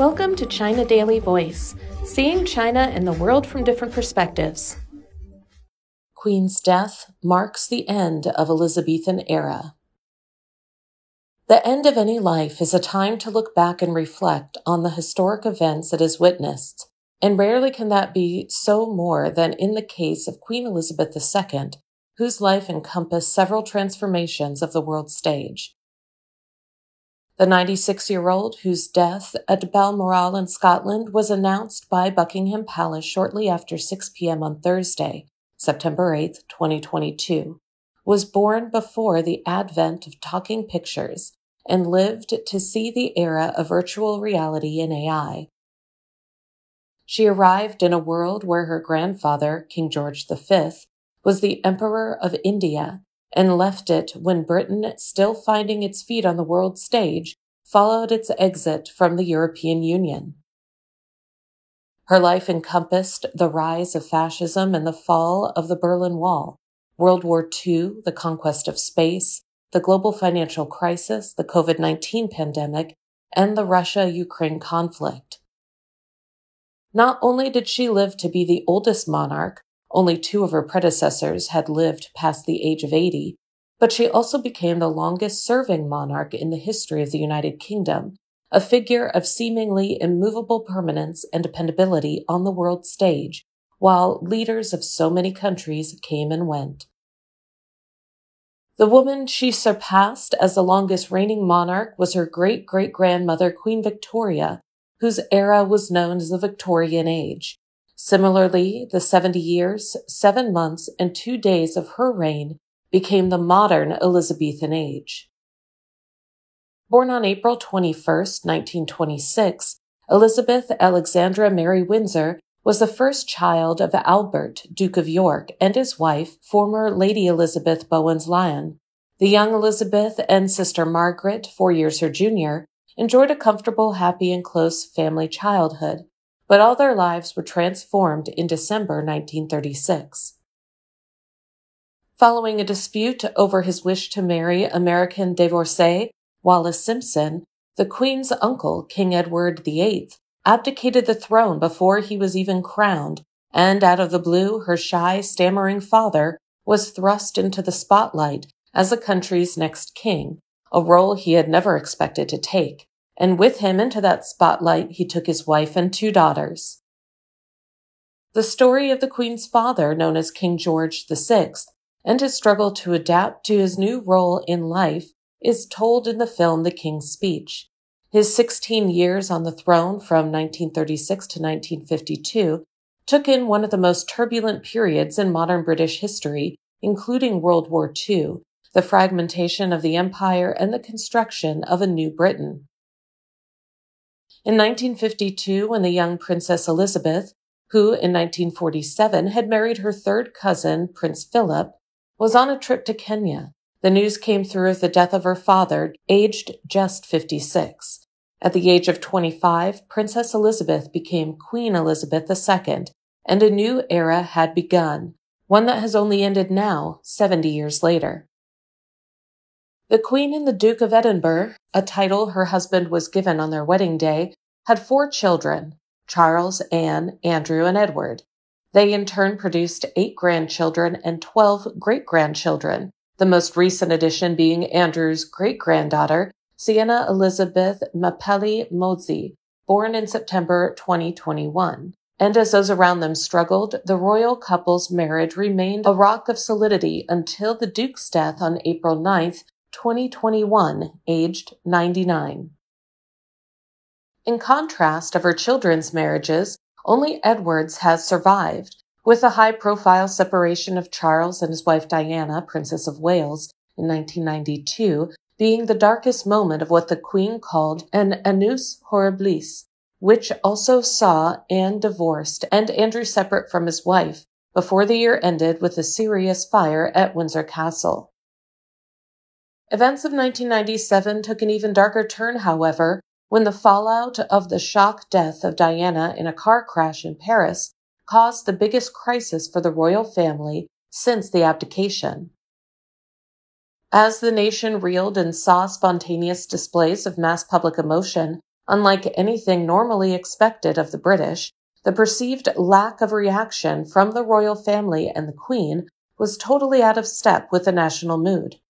Welcome to China Daily Voice, seeing China and the world from different perspectives. Queen's death marks the end of Elizabethan era. The end of any life is a time to look back and reflect on the historic events it has witnessed, and rarely can that be so more than in the case of Queen Elizabeth II, whose life encompassed several transformations of the world stage. The 96 year old, whose death at Balmoral in Scotland was announced by Buckingham Palace shortly after 6 p.m. on Thursday, September 8, 2022, was born before the advent of talking pictures and lived to see the era of virtual reality and AI. She arrived in a world where her grandfather, King George V, was the Emperor of India and left it when Britain, still finding its feet on the world stage, followed its exit from the European Union. Her life encompassed the rise of fascism and the fall of the Berlin Wall, World War II, the conquest of space, the global financial crisis, the COVID 19 pandemic, and the Russia Ukraine conflict. Not only did she live to be the oldest monarch, only two of her predecessors had lived past the age of 80, but she also became the longest serving monarch in the history of the United Kingdom, a figure of seemingly immovable permanence and dependability on the world stage, while leaders of so many countries came and went. The woman she surpassed as the longest reigning monarch was her great great grandmother, Queen Victoria, whose era was known as the Victorian Age. Similarly, the 70 years, 7 months, and 2 days of her reign became the modern Elizabethan age. Born on April 21, 1926, Elizabeth Alexandra Mary Windsor was the first child of Albert, Duke of York, and his wife, former Lady Elizabeth Bowes Lyon. The young Elizabeth and sister Margaret, four years her junior, enjoyed a comfortable, happy, and close family childhood but all their lives were transformed in December 1936. Following a dispute over his wish to marry American divorcee Wallis Simpson, the Queen's uncle, King Edward VIII, abdicated the throne before he was even crowned, and out of the blue, her shy, stammering father was thrust into the spotlight as the country's next king, a role he had never expected to take and with him into that spotlight he took his wife and two daughters. The story of the Queen's father, known as King George VI, and his struggle to adapt to his new role in life is told in the film The King's Speech. His 16 years on the throne from 1936 to 1952 took in one of the most turbulent periods in modern British history, including World War II, the fragmentation of the empire, and the construction of a new Britain. In 1952, when the young Princess Elizabeth, who in 1947 had married her third cousin, Prince Philip, was on a trip to Kenya, the news came through of the death of her father, aged just 56. At the age of 25, Princess Elizabeth became Queen Elizabeth II, and a new era had begun, one that has only ended now, 70 years later. The Queen and the Duke of Edinburgh, a title her husband was given on their wedding day, had four children Charles, Anne, Andrew, and Edward. They in turn produced eight grandchildren and 12 great grandchildren, the most recent addition being Andrew's great granddaughter, Sienna Elizabeth Mapelli Mozzi, born in September 2021. And as those around them struggled, the royal couple's marriage remained a rock of solidity until the Duke's death on April 9th, 2021, aged 99. In contrast of her children's marriages, only Edward's has survived, with the high profile separation of Charles and his wife Diana, Princess of Wales, in 1992, being the darkest moment of what the Queen called an annus horribilis, which also saw Anne divorced and Andrew separate from his wife before the year ended with a serious fire at Windsor Castle. Events of 1997 took an even darker turn, however, when the fallout of the shock death of Diana in a car crash in Paris caused the biggest crisis for the royal family since the abdication. As the nation reeled and saw spontaneous displays of mass public emotion, Unlike anything normally expected of the British, the perceived lack of reaction from the royal family and the Queen was totally out of step with the national mood.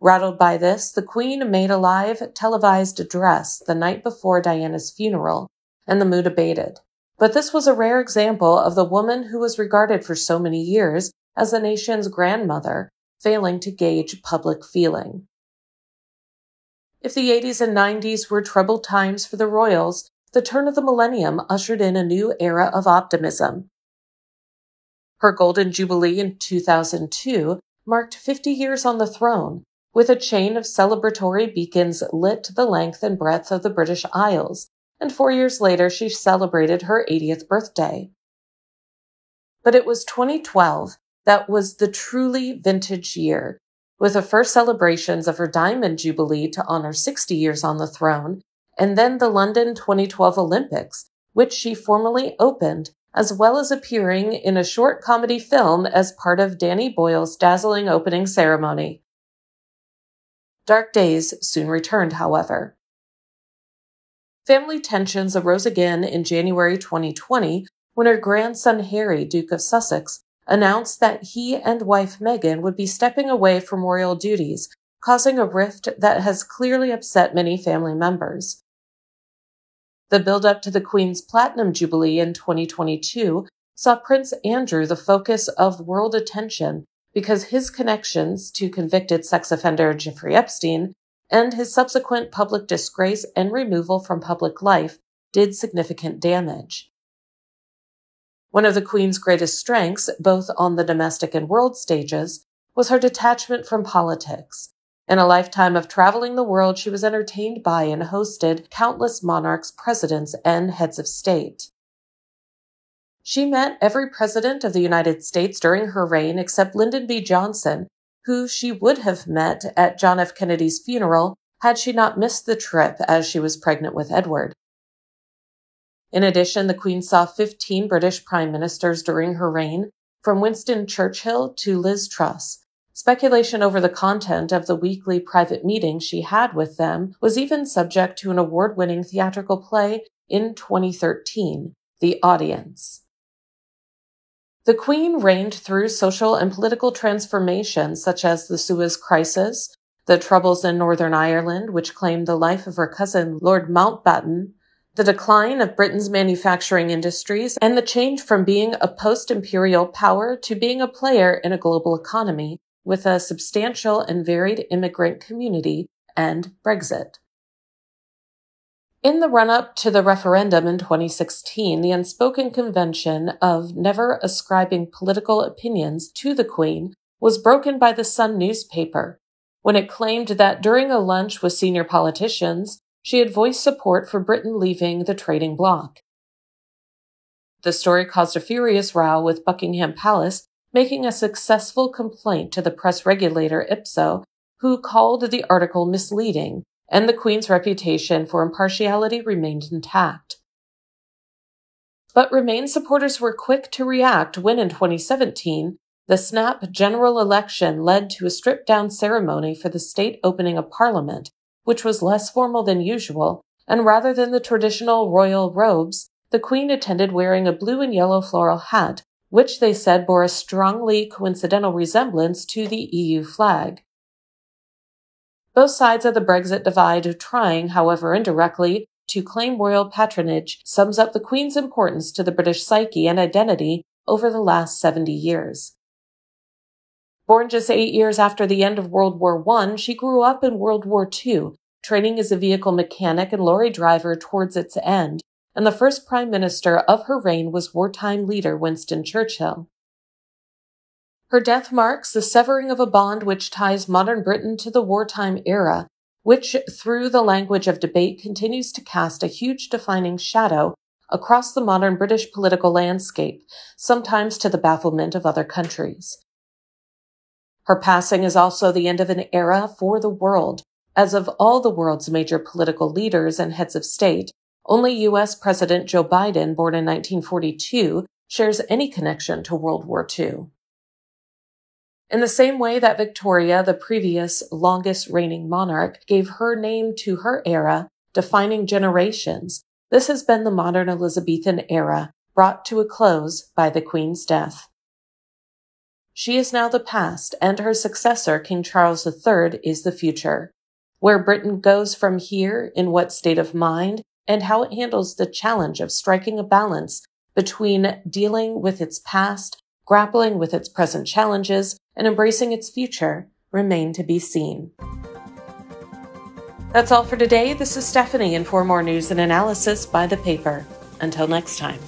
Rattled by this, the Queen made a live televised address the night before Diana's funeral, and the mood abated. But this was a rare example of the woman who was regarded for so many years as the nation's grandmother, failing to gauge public feeling. If the 80s and 90s were troubled times for the royals, the turn of the millennium ushered in a new era of optimism. Her Golden Jubilee in 2002 marked 50 years on the throne, with a chain of celebratory beacons lit to the length and breadth of the British Isles, and four years later she celebrated her 80th birthday. But it was 2012 that was the truly vintage year, with the first celebrations of her Diamond Jubilee to honor 60 years on the throne, and then the London 2012 Olympics, which she formally opened as well as appearing in a short comedy film as part of Danny Boyle's dazzling opening ceremony. Dark days soon returned, however. Family tensions arose again in January 2020 when her grandson Harry, Duke of Sussex, announced that he and wife Meghan would be stepping away from royal duties, causing a rift that has clearly upset many family members. The build up to the Queen's Platinum Jubilee in 2022 saw Prince Andrew the focus of world attention because his connections to convicted sex offender Jeffrey Epstein and his subsequent public disgrace and removal from public life did significant damage. One of the Queen's greatest strengths, both on the domestic and world stages, was her detachment from politics, in a lifetime of traveling the world, she was entertained by and hosted countless monarchs, presidents, and heads of state. She met every president of the United States during her reign except Lyndon B. Johnson, who she would have met at John F. Kennedy's funeral had she not missed the trip as she was pregnant with Edward. In addition, the Queen saw 15 British prime ministers during her reign, from Winston Churchill to Liz Truss, Speculation over the content of the weekly private meetings she had with them was even subject to an award winning theatrical play in 2013, The Audience. The Queen reigned through social and political transformations such as the Suez Crisis, the troubles in Northern Ireland, which claimed the life of her cousin Lord Mountbatten, the decline of Britain's manufacturing industries, and the change from being a post imperial power to being a player in a global economy with a substantial and varied immigrant community, and Brexit. In the run up to the referendum in 2016, the unspoken convention of never ascribing political opinions to the Queen was broken by the Sun newspaper when it claimed that during a lunch with senior politicians, she had voiced support for Britain leaving the trading bloc. The story caused a furious row with Buckingham Palace making a successful complaint to the press regulator IPSO, who called the article misleading, and the Queen's reputation for impartiality remained intact. But Remain supporters were quick to react when in 2017, the snap general election led to a stripped down ceremony for the state opening of Parliament, which was less formal than usual, and rather than the traditional royal robes, the Queen attended wearing a blue and yellow floral hat which they said bore a strongly coincidental resemblance to the EU flag. Both sides of the Brexit divide trying, however indirectly, to claim royal patronage sums up the Queen's importance to the British psyche and identity over the last 70 years. Born just eight years after the end of World War I, she grew up in World War II, training as a vehicle mechanic and lorry driver towards its end, and the first prime minister of her reign was wartime leader Winston Churchill. Her death marks the severing of a bond which ties modern Britain to the wartime era, which, through the language of debate, continues to cast a huge defining shadow across the modern British political landscape, sometimes to the bafflement of other countries. Her passing is also the end of an era for the world, as of all the world's major political leaders and heads of state, only U.S. President Joe Biden, born in 1942, shares any connection to World War II. In the same way that Victoria, the previous longest reigning monarch, gave her name to her era, defining generations, this has been the modern Elizabethan era brought to a close by the Queen's death. She is now the past, and her successor, King Charles III, is the future. Where Britain goes from here, in what state of mind, and how it handles the challenge of striking a balance between dealing with its past, grappling with its present challenges, and embracing its future remain to be seen. That's all for today. This is Stephanie, and for more news and analysis by the paper. Until next time.